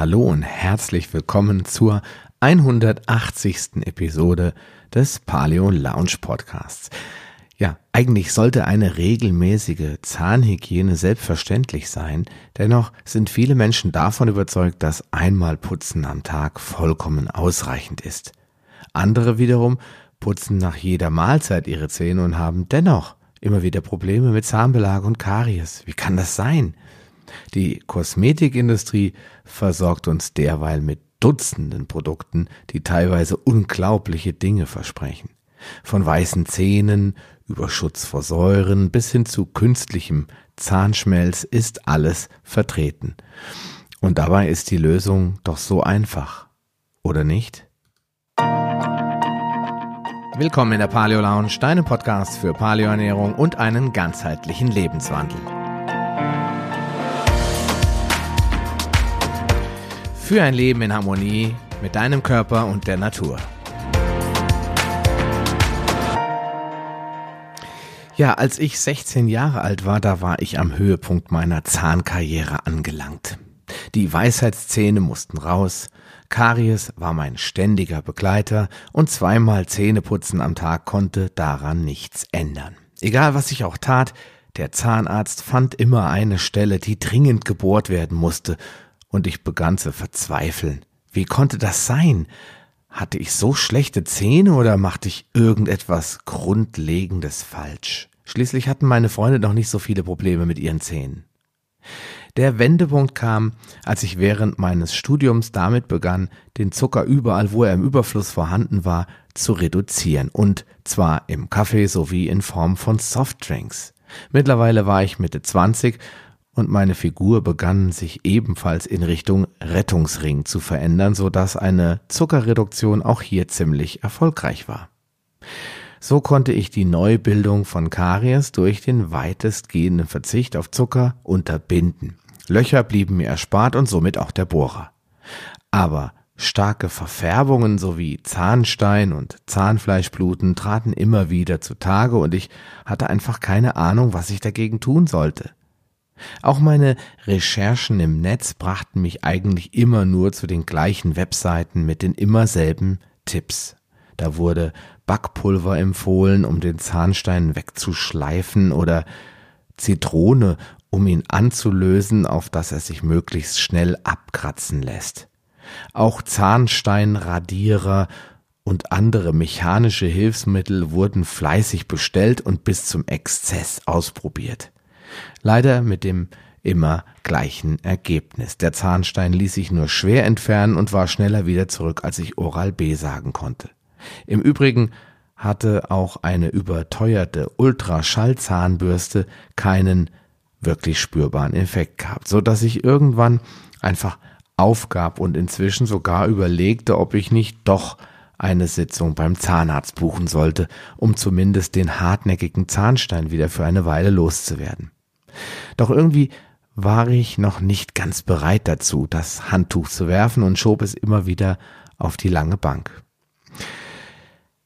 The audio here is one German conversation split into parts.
Hallo und herzlich willkommen zur 180. Episode des Paleo Lounge Podcasts. Ja, eigentlich sollte eine regelmäßige Zahnhygiene selbstverständlich sein, dennoch sind viele Menschen davon überzeugt, dass einmal Putzen am Tag vollkommen ausreichend ist. Andere wiederum putzen nach jeder Mahlzeit ihre Zähne und haben dennoch immer wieder Probleme mit Zahnbelag und Karies. Wie kann das sein? Die Kosmetikindustrie versorgt uns derweil mit Dutzenden Produkten, die teilweise unglaubliche Dinge versprechen. Von weißen Zähnen über Schutz vor Säuren bis hin zu künstlichem Zahnschmelz ist alles vertreten. Und dabei ist die Lösung doch so einfach, oder nicht? Willkommen in der Paleo Lounge, deinem Podcast für Paleoernährung und einen ganzheitlichen Lebenswandel. Für ein Leben in Harmonie mit deinem Körper und der Natur. Ja, als ich 16 Jahre alt war, da war ich am Höhepunkt meiner Zahnkarriere angelangt. Die Weisheitszähne mussten raus, Karies war mein ständiger Begleiter und zweimal Zähneputzen am Tag konnte daran nichts ändern. Egal was ich auch tat, der Zahnarzt fand immer eine Stelle, die dringend gebohrt werden musste, und ich begann zu verzweifeln. Wie konnte das sein? Hatte ich so schlechte Zähne oder machte ich irgendetwas Grundlegendes falsch? Schließlich hatten meine Freunde noch nicht so viele Probleme mit ihren Zähnen. Der Wendepunkt kam, als ich während meines Studiums damit begann, den Zucker überall, wo er im Überfluss vorhanden war, zu reduzieren, und zwar im Kaffee sowie in Form von Softdrinks. Mittlerweile war ich Mitte 20 und meine Figur begann sich ebenfalls in Richtung Rettungsring zu verändern, so dass eine Zuckerreduktion auch hier ziemlich erfolgreich war. So konnte ich die Neubildung von Karies durch den weitestgehenden Verzicht auf Zucker unterbinden. Löcher blieben mir erspart und somit auch der Bohrer. Aber starke Verfärbungen sowie Zahnstein und Zahnfleischbluten traten immer wieder zutage und ich hatte einfach keine Ahnung, was ich dagegen tun sollte. Auch meine Recherchen im Netz brachten mich eigentlich immer nur zu den gleichen Webseiten mit den immer selben Tipps. Da wurde Backpulver empfohlen, um den Zahnstein wegzuschleifen oder Zitrone, um ihn anzulösen, auf dass er sich möglichst schnell abkratzen lässt. Auch Zahnsteinradierer und andere mechanische Hilfsmittel wurden fleißig bestellt und bis zum Exzess ausprobiert. Leider mit dem immer gleichen Ergebnis. Der Zahnstein ließ sich nur schwer entfernen und war schneller wieder zurück, als ich Oral B sagen konnte. Im Übrigen hatte auch eine überteuerte Ultraschallzahnbürste keinen wirklich spürbaren Effekt gehabt, so dass ich irgendwann einfach aufgab und inzwischen sogar überlegte, ob ich nicht doch eine Sitzung beim Zahnarzt buchen sollte, um zumindest den hartnäckigen Zahnstein wieder für eine Weile loszuwerden. Doch irgendwie war ich noch nicht ganz bereit dazu, das Handtuch zu werfen und schob es immer wieder auf die lange Bank.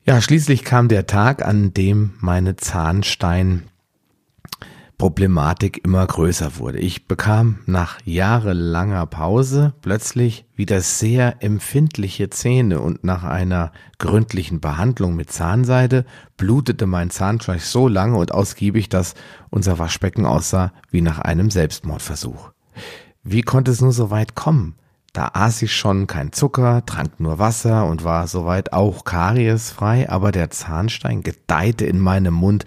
Ja, schließlich kam der Tag, an dem meine Zahnstein Problematik immer größer wurde. Ich bekam nach jahrelanger Pause plötzlich wieder sehr empfindliche Zähne und nach einer gründlichen Behandlung mit Zahnseide blutete mein Zahnfleisch so lange und ausgiebig, dass unser Waschbecken aussah wie nach einem Selbstmordversuch. Wie konnte es nur so weit kommen? Da aß ich schon kein Zucker, trank nur Wasser und war soweit auch kariesfrei, aber der Zahnstein gedeihte in meinem Mund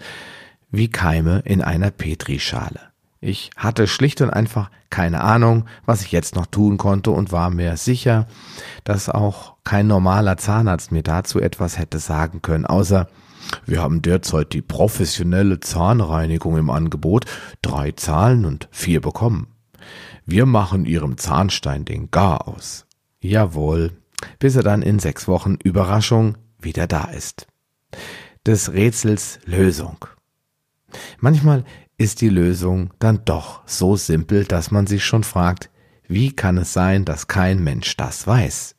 wie Keime in einer Petrischale. Ich hatte schlicht und einfach keine Ahnung, was ich jetzt noch tun konnte und war mir sicher, dass auch kein normaler Zahnarzt mir dazu etwas hätte sagen können, außer wir haben derzeit die professionelle Zahnreinigung im Angebot, drei zahlen und vier bekommen. Wir machen Ihrem Zahnstein den Gar aus. Jawohl, bis er dann in sechs Wochen Überraschung wieder da ist. Des Rätsels Lösung. Manchmal ist die Lösung dann doch so simpel, dass man sich schon fragt, wie kann es sein, dass kein Mensch das weiß?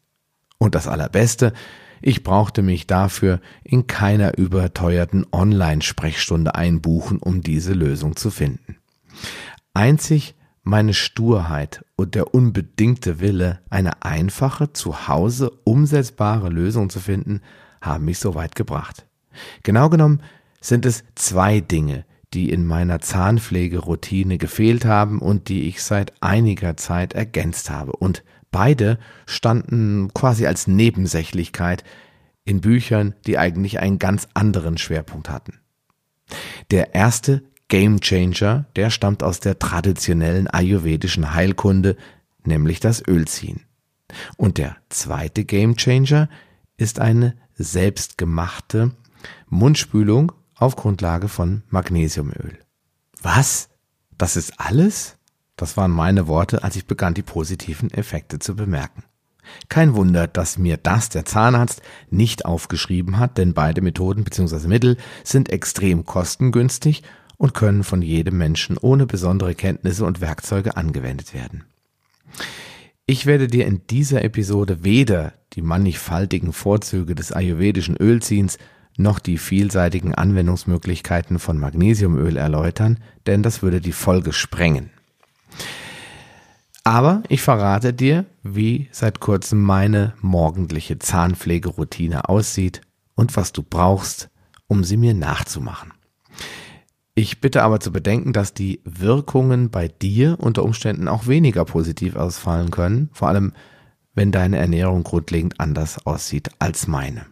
Und das Allerbeste, ich brauchte mich dafür in keiner überteuerten Online-Sprechstunde einbuchen, um diese Lösung zu finden. Einzig meine Sturheit und der unbedingte Wille, eine einfache, zu Hause umsetzbare Lösung zu finden, haben mich so weit gebracht. Genau genommen sind es zwei Dinge, die in meiner Zahnpflegeroutine gefehlt haben und die ich seit einiger Zeit ergänzt habe. Und beide standen quasi als Nebensächlichkeit in Büchern, die eigentlich einen ganz anderen Schwerpunkt hatten. Der erste Game Changer, der stammt aus der traditionellen ayurvedischen Heilkunde, nämlich das Ölziehen. Und der zweite Game Changer ist eine selbstgemachte Mundspülung auf Grundlage von Magnesiumöl. Was? Das ist alles? Das waren meine Worte, als ich begann, die positiven Effekte zu bemerken. Kein Wunder, dass mir das der Zahnarzt nicht aufgeschrieben hat, denn beide Methoden bzw. Mittel sind extrem kostengünstig und können von jedem Menschen ohne besondere Kenntnisse und Werkzeuge angewendet werden. Ich werde dir in dieser Episode weder die mannigfaltigen Vorzüge des ayurvedischen Ölziehens noch die vielseitigen Anwendungsmöglichkeiten von Magnesiumöl erläutern, denn das würde die Folge sprengen. Aber ich verrate dir, wie seit kurzem meine morgendliche Zahnpflegeroutine aussieht und was du brauchst, um sie mir nachzumachen. Ich bitte aber zu bedenken, dass die Wirkungen bei dir unter Umständen auch weniger positiv ausfallen können, vor allem wenn deine Ernährung grundlegend anders aussieht als meine.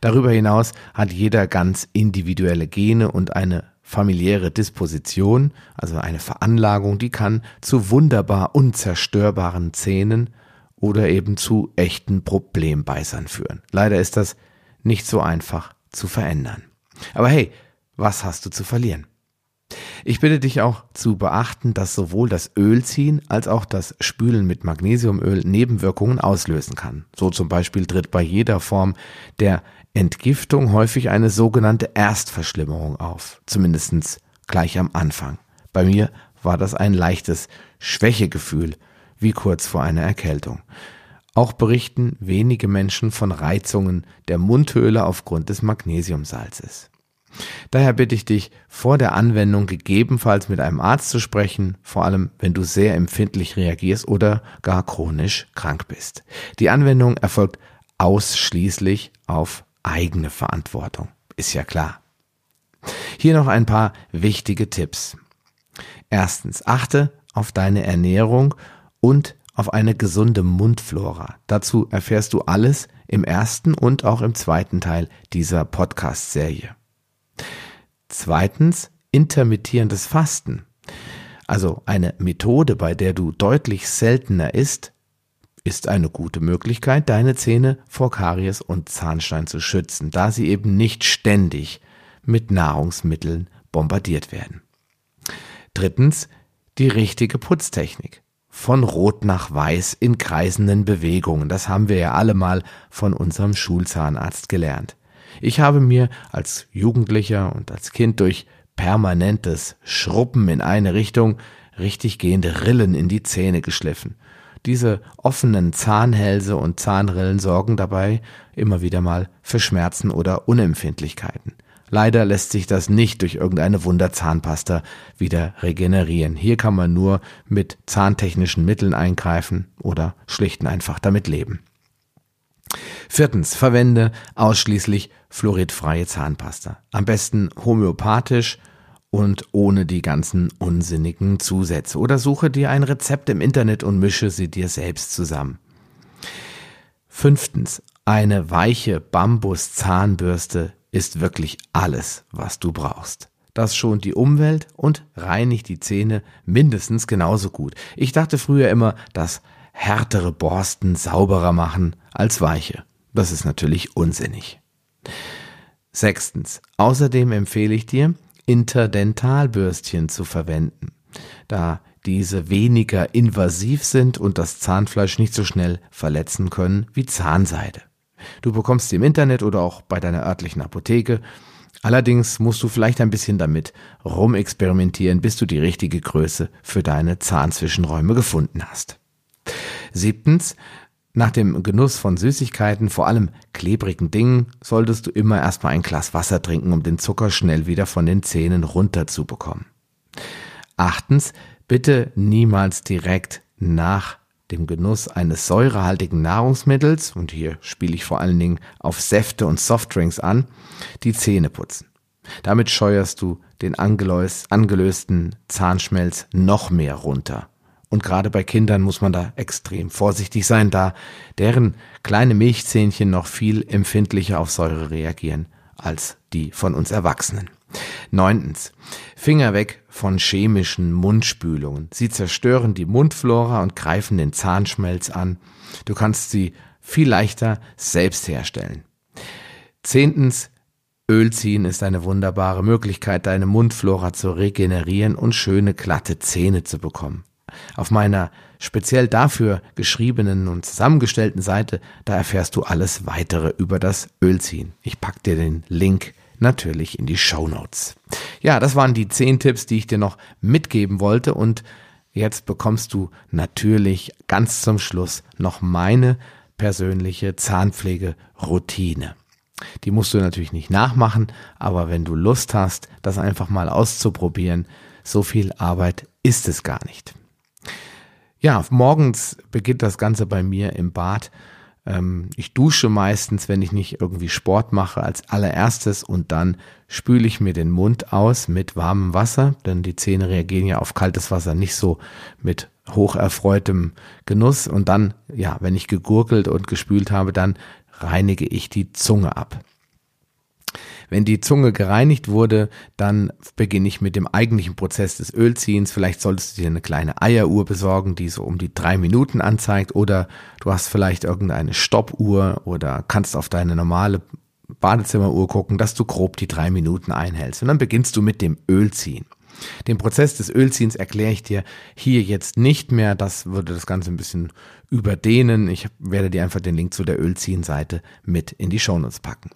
Darüber hinaus hat jeder ganz individuelle Gene und eine familiäre Disposition, also eine Veranlagung, die kann zu wunderbar unzerstörbaren Zähnen oder eben zu echten Problembeißern führen. Leider ist das nicht so einfach zu verändern. Aber hey, was hast du zu verlieren? Ich bitte dich auch zu beachten, dass sowohl das Ölziehen als auch das Spülen mit Magnesiumöl Nebenwirkungen auslösen kann. So zum Beispiel tritt bei jeder Form der Entgiftung häufig eine sogenannte Erstverschlimmerung auf, zumindest gleich am Anfang. Bei mir war das ein leichtes Schwächegefühl, wie kurz vor einer Erkältung. Auch berichten wenige Menschen von Reizungen der Mundhöhle aufgrund des Magnesiumsalzes. Daher bitte ich dich, vor der Anwendung gegebenenfalls mit einem Arzt zu sprechen, vor allem wenn du sehr empfindlich reagierst oder gar chronisch krank bist. Die Anwendung erfolgt ausschließlich auf eigene Verantwortung. Ist ja klar. Hier noch ein paar wichtige Tipps. Erstens, achte auf deine Ernährung und auf eine gesunde Mundflora. Dazu erfährst du alles im ersten und auch im zweiten Teil dieser Podcast-Serie. Zweitens, intermittierendes Fasten. Also eine Methode, bei der du deutlich seltener isst, ist eine gute Möglichkeit, deine Zähne vor Karies und Zahnstein zu schützen, da sie eben nicht ständig mit Nahrungsmitteln bombardiert werden. Drittens, die richtige Putztechnik. Von Rot nach Weiß in kreisenden Bewegungen. Das haben wir ja alle mal von unserem Schulzahnarzt gelernt. Ich habe mir als Jugendlicher und als Kind durch permanentes Schruppen in eine Richtung richtig gehende Rillen in die Zähne geschliffen. Diese offenen Zahnhälse und Zahnrillen sorgen dabei immer wieder mal für Schmerzen oder Unempfindlichkeiten. Leider lässt sich das nicht durch irgendeine Wunderzahnpasta wieder regenerieren. Hier kann man nur mit zahntechnischen Mitteln eingreifen oder schlicht und einfach damit leben. Viertens, verwende ausschließlich fluoridfreie Zahnpasta. Am besten homöopathisch und ohne die ganzen unsinnigen Zusätze. Oder suche dir ein Rezept im Internet und mische sie dir selbst zusammen. Fünftens, eine weiche Bambus-Zahnbürste ist wirklich alles, was du brauchst. Das schont die Umwelt und reinigt die Zähne mindestens genauso gut. Ich dachte früher immer, dass härtere Borsten sauberer machen als weiche. Das ist natürlich unsinnig. Sechstens. Außerdem empfehle ich dir, Interdentalbürstchen zu verwenden, da diese weniger invasiv sind und das Zahnfleisch nicht so schnell verletzen können wie Zahnseide. Du bekommst sie im Internet oder auch bei deiner örtlichen Apotheke. Allerdings musst du vielleicht ein bisschen damit rumexperimentieren, bis du die richtige Größe für deine Zahnzwischenräume gefunden hast. Siebtens, nach dem Genuss von Süßigkeiten, vor allem klebrigen Dingen, solltest du immer erstmal ein Glas Wasser trinken, um den Zucker schnell wieder von den Zähnen runterzubekommen. Achtens, bitte niemals direkt nach dem Genuss eines säurehaltigen Nahrungsmittels, und hier spiele ich vor allen Dingen auf Säfte und Softdrinks an, die Zähne putzen. Damit scheuerst du den angelösten Zahnschmelz noch mehr runter. Und gerade bei Kindern muss man da extrem vorsichtig sein, da deren kleine Milchzähnchen noch viel empfindlicher auf Säure reagieren als die von uns Erwachsenen. Neuntens. Finger weg von chemischen Mundspülungen. Sie zerstören die Mundflora und greifen den Zahnschmelz an. Du kannst sie viel leichter selbst herstellen. Zehntens. Öl ziehen ist eine wunderbare Möglichkeit, deine Mundflora zu regenerieren und schöne glatte Zähne zu bekommen. Auf meiner speziell dafür geschriebenen und zusammengestellten Seite, da erfährst du alles weitere über das Ölziehen. Ich pack dir den Link natürlich in die Show Notes. Ja, das waren die zehn Tipps, die ich dir noch mitgeben wollte und jetzt bekommst du natürlich ganz zum Schluss noch meine persönliche Zahnpflegeroutine. Die musst du natürlich nicht nachmachen, aber wenn du Lust hast, das einfach mal auszuprobieren, so viel Arbeit ist es gar nicht. Ja, morgens beginnt das Ganze bei mir im Bad. Ähm, ich dusche meistens, wenn ich nicht irgendwie Sport mache, als allererstes und dann spüle ich mir den Mund aus mit warmem Wasser, denn die Zähne reagieren ja auf kaltes Wasser nicht so mit hocherfreutem Genuss. Und dann, ja, wenn ich gegurgelt und gespült habe, dann reinige ich die Zunge ab. Wenn die Zunge gereinigt wurde, dann beginne ich mit dem eigentlichen Prozess des Ölziehens. Vielleicht solltest du dir eine kleine Eieruhr besorgen, die so um die drei Minuten anzeigt oder du hast vielleicht irgendeine Stoppuhr oder kannst auf deine normale Badezimmeruhr gucken, dass du grob die drei Minuten einhältst. Und dann beginnst du mit dem Ölziehen. Den Prozess des Ölziehens erkläre ich dir hier jetzt nicht mehr. Das würde das Ganze ein bisschen überdehnen. Ich werde dir einfach den Link zu der Ölziehen-Seite mit in die Shownotes packen.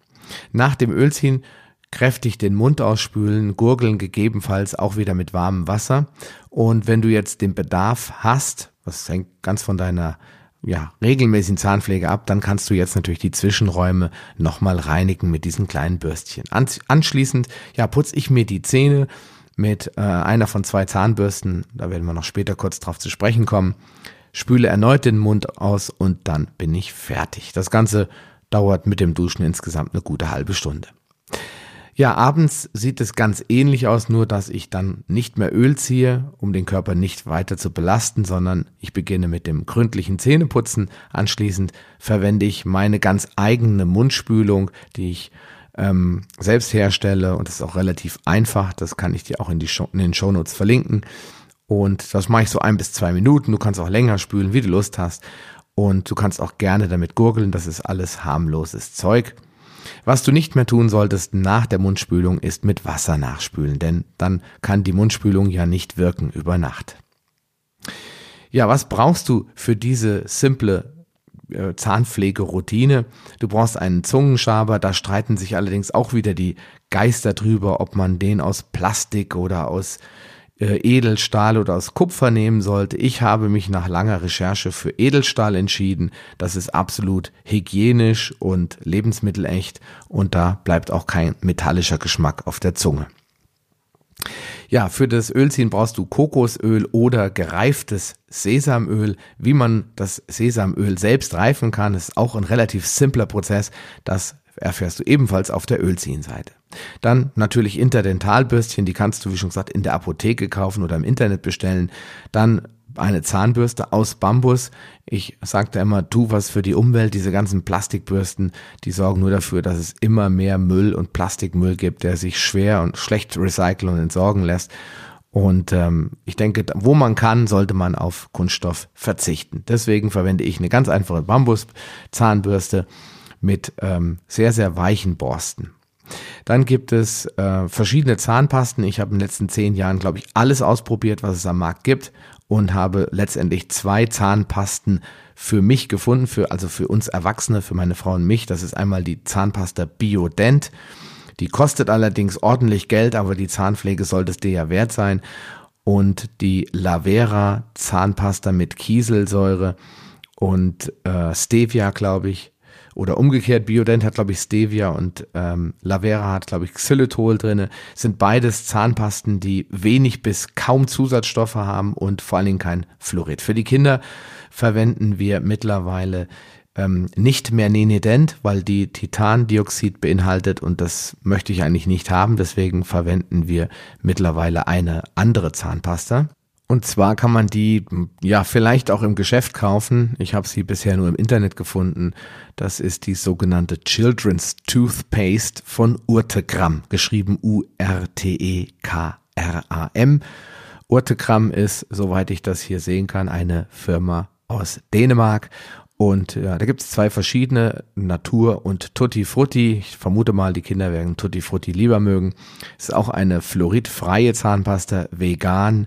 Nach dem Ölziehen kräftig den Mund ausspülen, gurgeln gegebenenfalls auch wieder mit warmem Wasser. Und wenn du jetzt den Bedarf hast, das hängt ganz von deiner ja, regelmäßigen Zahnpflege ab, dann kannst du jetzt natürlich die Zwischenräume nochmal reinigen mit diesen kleinen Bürstchen. Anschließend, ja, putze ich mir die Zähne mit äh, einer von zwei Zahnbürsten, da werden wir noch später kurz drauf zu sprechen kommen, spüle erneut den Mund aus und dann bin ich fertig. Das Ganze dauert mit dem Duschen insgesamt eine gute halbe Stunde. Ja, abends sieht es ganz ähnlich aus, nur dass ich dann nicht mehr Öl ziehe, um den Körper nicht weiter zu belasten, sondern ich beginne mit dem gründlichen Zähneputzen. Anschließend verwende ich meine ganz eigene Mundspülung, die ich ähm, selbst herstelle und das ist auch relativ einfach. Das kann ich dir auch in, die Show, in den Shownotes verlinken. Und das mache ich so ein bis zwei Minuten. Du kannst auch länger spülen, wie du Lust hast. Und du kannst auch gerne damit gurgeln, das ist alles harmloses Zeug. Was du nicht mehr tun solltest nach der Mundspülung ist mit Wasser nachspülen, denn dann kann die Mundspülung ja nicht wirken über Nacht. Ja, was brauchst du für diese simple äh, Zahnpflegeroutine? Du brauchst einen Zungenschaber, da streiten sich allerdings auch wieder die Geister drüber, ob man den aus Plastik oder aus Edelstahl oder aus Kupfer nehmen sollte. Ich habe mich nach langer Recherche für Edelstahl entschieden. Das ist absolut hygienisch und lebensmittelecht und da bleibt auch kein metallischer Geschmack auf der Zunge. Ja, für das Ölziehen brauchst du Kokosöl oder gereiftes Sesamöl. Wie man das Sesamöl selbst reifen kann, ist auch ein relativ simpler Prozess. Das erfährst du ebenfalls auf der Ölziehenseite. Dann natürlich Interdentalbürstchen, die kannst du, wie schon gesagt, in der Apotheke kaufen oder im Internet bestellen. Dann eine Zahnbürste aus Bambus. Ich sagte immer, tu was für die Umwelt. Diese ganzen Plastikbürsten, die sorgen nur dafür, dass es immer mehr Müll und Plastikmüll gibt, der sich schwer und schlecht recyceln und entsorgen lässt. Und ähm, ich denke, wo man kann, sollte man auf Kunststoff verzichten. Deswegen verwende ich eine ganz einfache Bambus-Zahnbürste mit ähm, sehr, sehr weichen Borsten. Dann gibt es äh, verschiedene Zahnpasten. Ich habe in den letzten zehn Jahren, glaube ich, alles ausprobiert, was es am Markt gibt und habe letztendlich zwei Zahnpasten für mich gefunden, für, also für uns Erwachsene, für meine Frau und mich. Das ist einmal die Zahnpasta Biodent. Die kostet allerdings ordentlich Geld, aber die Zahnpflege sollte es dir ja wert sein. Und die Lavera Zahnpasta mit Kieselsäure und äh, Stevia, glaube ich. Oder umgekehrt, Biodent hat, glaube ich, Stevia und ähm, Lavera hat, glaube ich, Xylitol drinne. Sind beides Zahnpasten, die wenig bis kaum Zusatzstoffe haben und vor allen Dingen kein Fluorid. Für die Kinder verwenden wir mittlerweile ähm, nicht mehr Nenident, weil die Titandioxid beinhaltet und das möchte ich eigentlich nicht haben. Deswegen verwenden wir mittlerweile eine andere Zahnpasta. Und zwar kann man die ja vielleicht auch im Geschäft kaufen. Ich habe sie bisher nur im Internet gefunden. Das ist die sogenannte Children's Toothpaste von Urtegram, geschrieben U-R-T-E-K-R-A-M. Urtegram ist, soweit ich das hier sehen kann, eine Firma aus Dänemark. Und ja, da gibt es zwei verschiedene, Natur und Tutti Frutti. Ich vermute mal, die Kinder werden Tutti Frutti lieber mögen. Es ist auch eine fluoridfreie Zahnpasta, vegan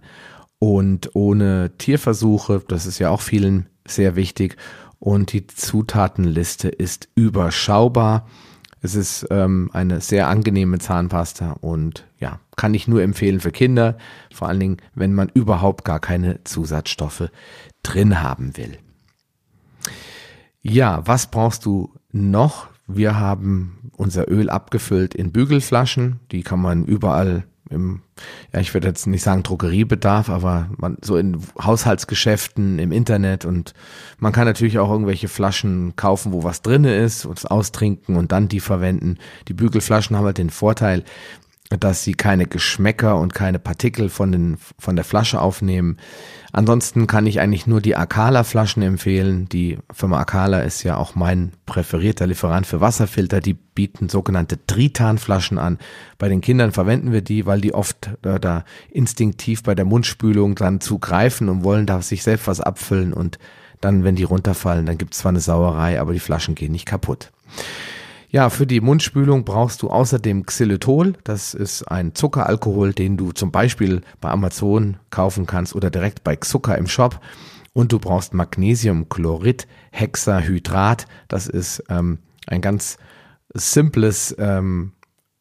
und ohne Tierversuche. Das ist ja auch vielen sehr wichtig. Und die Zutatenliste ist überschaubar. Es ist ähm, eine sehr angenehme Zahnpasta und ja, kann ich nur empfehlen für Kinder, vor allen Dingen, wenn man überhaupt gar keine Zusatzstoffe drin haben will. Ja, was brauchst du noch? Wir haben unser Öl abgefüllt in Bügelflaschen, die kann man überall im, ja, ich würde jetzt nicht sagen Drogeriebedarf, aber man, so in Haushaltsgeschäften, im Internet und man kann natürlich auch irgendwelche Flaschen kaufen, wo was drinne ist, und austrinken und dann die verwenden. Die Bügelflaschen haben halt den Vorteil, dass sie keine Geschmäcker und keine Partikel von, den, von der Flasche aufnehmen. Ansonsten kann ich eigentlich nur die Akala-Flaschen empfehlen. Die Firma Akala ist ja auch mein präferierter Lieferant für Wasserfilter. Die bieten sogenannte Tritan-Flaschen an. Bei den Kindern verwenden wir die, weil die oft äh, da instinktiv bei der Mundspülung dann zugreifen und wollen da sich selbst was abfüllen und dann, wenn die runterfallen, dann gibt es zwar eine Sauerei, aber die Flaschen gehen nicht kaputt. Ja, für die Mundspülung brauchst du außerdem Xylitol. Das ist ein Zuckeralkohol, den du zum Beispiel bei Amazon kaufen kannst oder direkt bei Zucker im Shop. Und du brauchst Magnesiumchlorid, Hexahydrat. Das ist ähm, ein ganz simples ähm,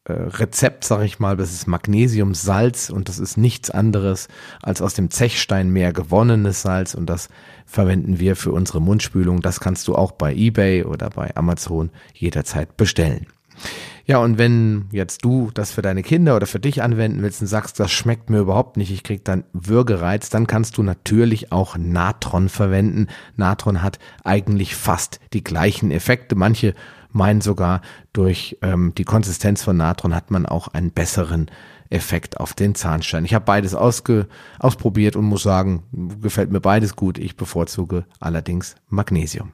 äh, Rezept, sag ich mal, das ist Magnesiumsalz und das ist nichts anderes als aus dem Zechsteinmeer gewonnenes Salz und das verwenden wir für unsere Mundspülung. Das kannst du auch bei eBay oder bei Amazon jederzeit bestellen. Ja, und wenn jetzt du das für deine Kinder oder für dich anwenden willst und sagst, das schmeckt mir überhaupt nicht, ich krieg dann Würgereiz, dann kannst du natürlich auch Natron verwenden. Natron hat eigentlich fast die gleichen Effekte. Manche meinen sogar, durch ähm, die Konsistenz von Natron hat man auch einen besseren Effekt auf den Zahnstein. Ich habe beides ausge, ausprobiert und muss sagen, gefällt mir beides gut. Ich bevorzuge allerdings Magnesium.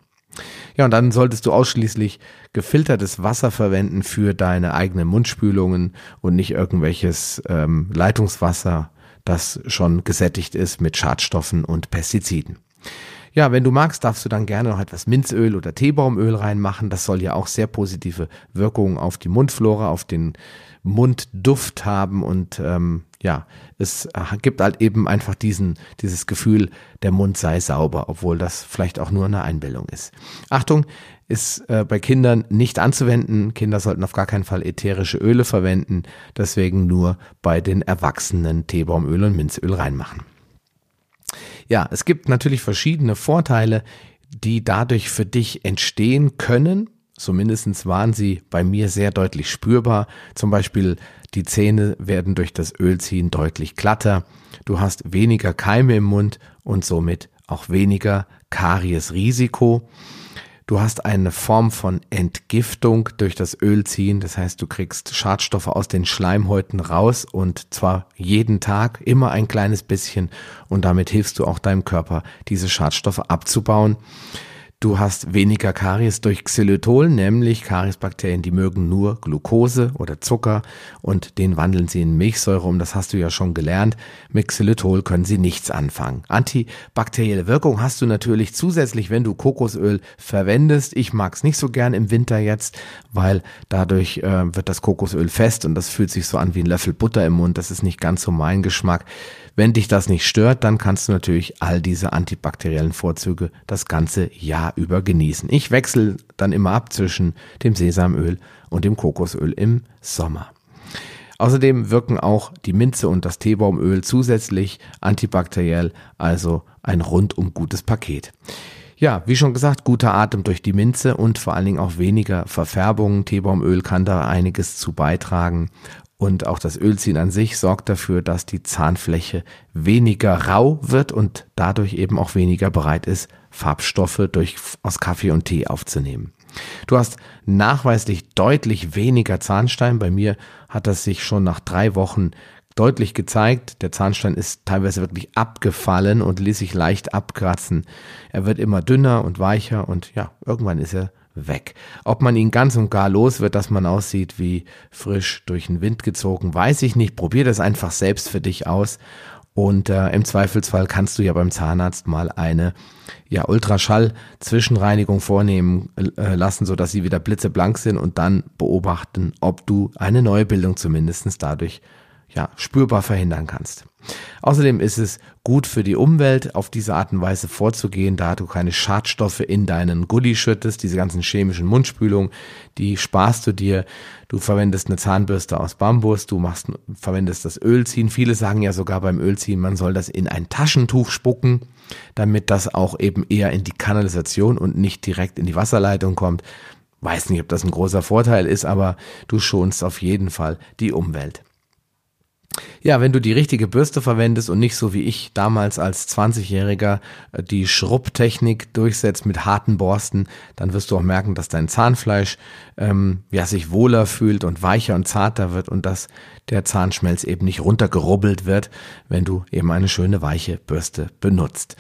Ja, und dann solltest du ausschließlich gefiltertes Wasser verwenden für deine eigenen Mundspülungen und nicht irgendwelches ähm, Leitungswasser, das schon gesättigt ist mit Schadstoffen und Pestiziden. Ja, wenn du magst, darfst du dann gerne noch etwas Minzöl oder Teebaumöl reinmachen. Das soll ja auch sehr positive Wirkungen auf die Mundflora, auf den Mundduft haben und ähm, ja, es gibt halt eben einfach diesen, dieses Gefühl, der Mund sei sauber, obwohl das vielleicht auch nur eine Einbildung ist. Achtung, ist äh, bei Kindern nicht anzuwenden. Kinder sollten auf gar keinen Fall ätherische Öle verwenden, deswegen nur bei den Erwachsenen Teebaumöl und Minzöl reinmachen. Ja, es gibt natürlich verschiedene Vorteile, die dadurch für dich entstehen können. Zumindest waren sie bei mir sehr deutlich spürbar. Zum Beispiel die Zähne werden durch das Ölziehen deutlich glatter. Du hast weniger Keime im Mund und somit auch weniger Kariesrisiko. Du hast eine Form von Entgiftung durch das Ölziehen. Das heißt, du kriegst Schadstoffe aus den Schleimhäuten raus und zwar jeden Tag immer ein kleines bisschen und damit hilfst du auch deinem Körper, diese Schadstoffe abzubauen. Du hast weniger Karies durch Xylitol, nämlich Kariesbakterien, die mögen nur Glucose oder Zucker und den wandeln sie in Milchsäure um. Das hast du ja schon gelernt. Mit Xylitol können sie nichts anfangen. Antibakterielle Wirkung hast du natürlich zusätzlich, wenn du Kokosöl verwendest. Ich mag es nicht so gern im Winter jetzt, weil dadurch äh, wird das Kokosöl fest und das fühlt sich so an wie ein Löffel Butter im Mund. Das ist nicht ganz so mein Geschmack. Wenn dich das nicht stört, dann kannst du natürlich all diese antibakteriellen Vorzüge das ganze Jahr über genießen. Ich wechsle dann immer ab zwischen dem Sesamöl und dem Kokosöl im Sommer. Außerdem wirken auch die Minze und das Teebaumöl zusätzlich antibakteriell, also ein rundum gutes Paket. Ja, wie schon gesagt, guter Atem durch die Minze und vor allen Dingen auch weniger Verfärbung. Teebaumöl kann da einiges zu beitragen. Und auch das Ölziehen an sich sorgt dafür, dass die Zahnfläche weniger rau wird und dadurch eben auch weniger bereit ist, Farbstoffe durch, aus Kaffee und Tee aufzunehmen. Du hast nachweislich deutlich weniger Zahnstein. Bei mir hat das sich schon nach drei Wochen deutlich gezeigt. Der Zahnstein ist teilweise wirklich abgefallen und ließ sich leicht abkratzen. Er wird immer dünner und weicher und ja, irgendwann ist er weg. Ob man ihn ganz und gar los wird, dass man aussieht wie frisch durch den Wind gezogen, weiß ich nicht. Probier das einfach selbst für dich aus. Und äh, im Zweifelsfall kannst du ja beim Zahnarzt mal eine ja, Ultraschall-Zwischenreinigung vornehmen äh, lassen, sodass sie wieder blitzeblank sind und dann beobachten, ob du eine Neubildung zumindestens dadurch ja, spürbar verhindern kannst. Außerdem ist es gut für die Umwelt, auf diese Art und Weise vorzugehen, da du keine Schadstoffe in deinen Gully schüttest, diese ganzen chemischen Mundspülungen, die sparst du dir. Du verwendest eine Zahnbürste aus Bambus, du machst, verwendest das Ölziehen. Viele sagen ja sogar beim Ölziehen, man soll das in ein Taschentuch spucken, damit das auch eben eher in die Kanalisation und nicht direkt in die Wasserleitung kommt. Weiß nicht, ob das ein großer Vorteil ist, aber du schonst auf jeden Fall die Umwelt. Ja, wenn du die richtige Bürste verwendest und nicht so wie ich damals als 20-Jähriger äh, die Schrubbtechnik durchsetzt mit harten Borsten, dann wirst du auch merken, dass dein Zahnfleisch ähm, ja, sich wohler fühlt und weicher und zarter wird und dass der Zahnschmelz eben nicht runtergerubbelt wird, wenn du eben eine schöne weiche Bürste benutzt.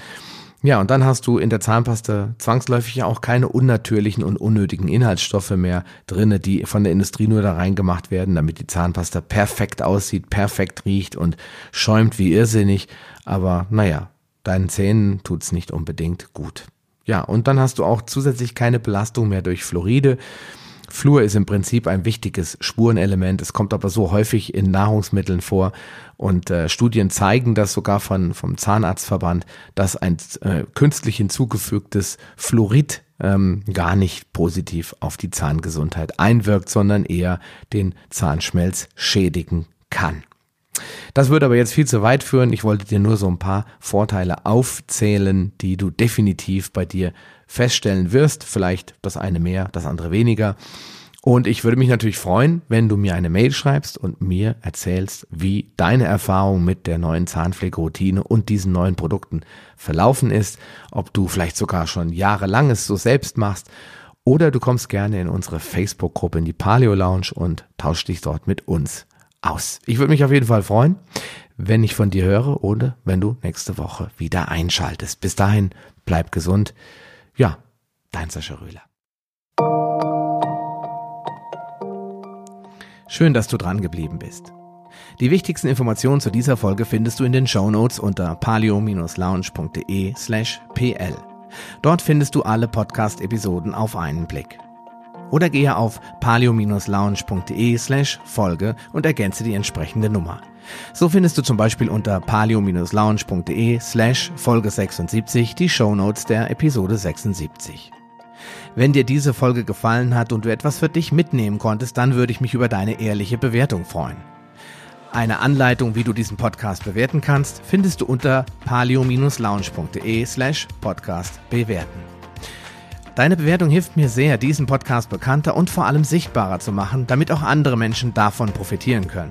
Ja, und dann hast du in der Zahnpasta zwangsläufig ja auch keine unnatürlichen und unnötigen Inhaltsstoffe mehr drinne, die von der Industrie nur da reingemacht werden, damit die Zahnpasta perfekt aussieht, perfekt riecht und schäumt wie irrsinnig. Aber naja, deinen Zähnen tut's nicht unbedingt gut. Ja, und dann hast du auch zusätzlich keine Belastung mehr durch Fluoride. Fluor ist im Prinzip ein wichtiges Spurenelement. Es kommt aber so häufig in Nahrungsmitteln vor und äh, Studien zeigen das sogar von, vom Zahnarztverband, dass ein äh, künstlich hinzugefügtes Fluorid ähm, gar nicht positiv auf die Zahngesundheit einwirkt, sondern eher den Zahnschmelz schädigen kann. Das würde aber jetzt viel zu weit führen. Ich wollte dir nur so ein paar Vorteile aufzählen, die du definitiv bei dir feststellen wirst. Vielleicht das eine mehr, das andere weniger. Und ich würde mich natürlich freuen, wenn du mir eine Mail schreibst und mir erzählst, wie deine Erfahrung mit der neuen Zahnpflegeroutine und diesen neuen Produkten verlaufen ist, ob du vielleicht sogar schon jahrelang es so selbst machst oder du kommst gerne in unsere Facebook-Gruppe in die Paleo Lounge und tausch dich dort mit uns aus. Ich würde mich auf jeden Fall freuen, wenn ich von dir höre oder wenn du nächste Woche wieder einschaltest. Bis dahin, bleib gesund. Ja, dein Sascha Röhler. Schön, dass du dran geblieben bist. Die wichtigsten Informationen zu dieser Folge findest du in den Show Notes unter palio-lounge.de slash pl. Dort findest du alle Podcast-Episoden auf einen Blick oder gehe auf palio-lounge.de slash Folge und ergänze die entsprechende Nummer. So findest du zum Beispiel unter palio-lounge.de slash Folge 76 die Shownotes der Episode 76. Wenn dir diese Folge gefallen hat und du etwas für dich mitnehmen konntest, dann würde ich mich über deine ehrliche Bewertung freuen. Eine Anleitung, wie du diesen Podcast bewerten kannst, findest du unter palio-lounge.de slash podcast bewerten. Deine Bewertung hilft mir sehr, diesen Podcast bekannter und vor allem sichtbarer zu machen, damit auch andere Menschen davon profitieren können.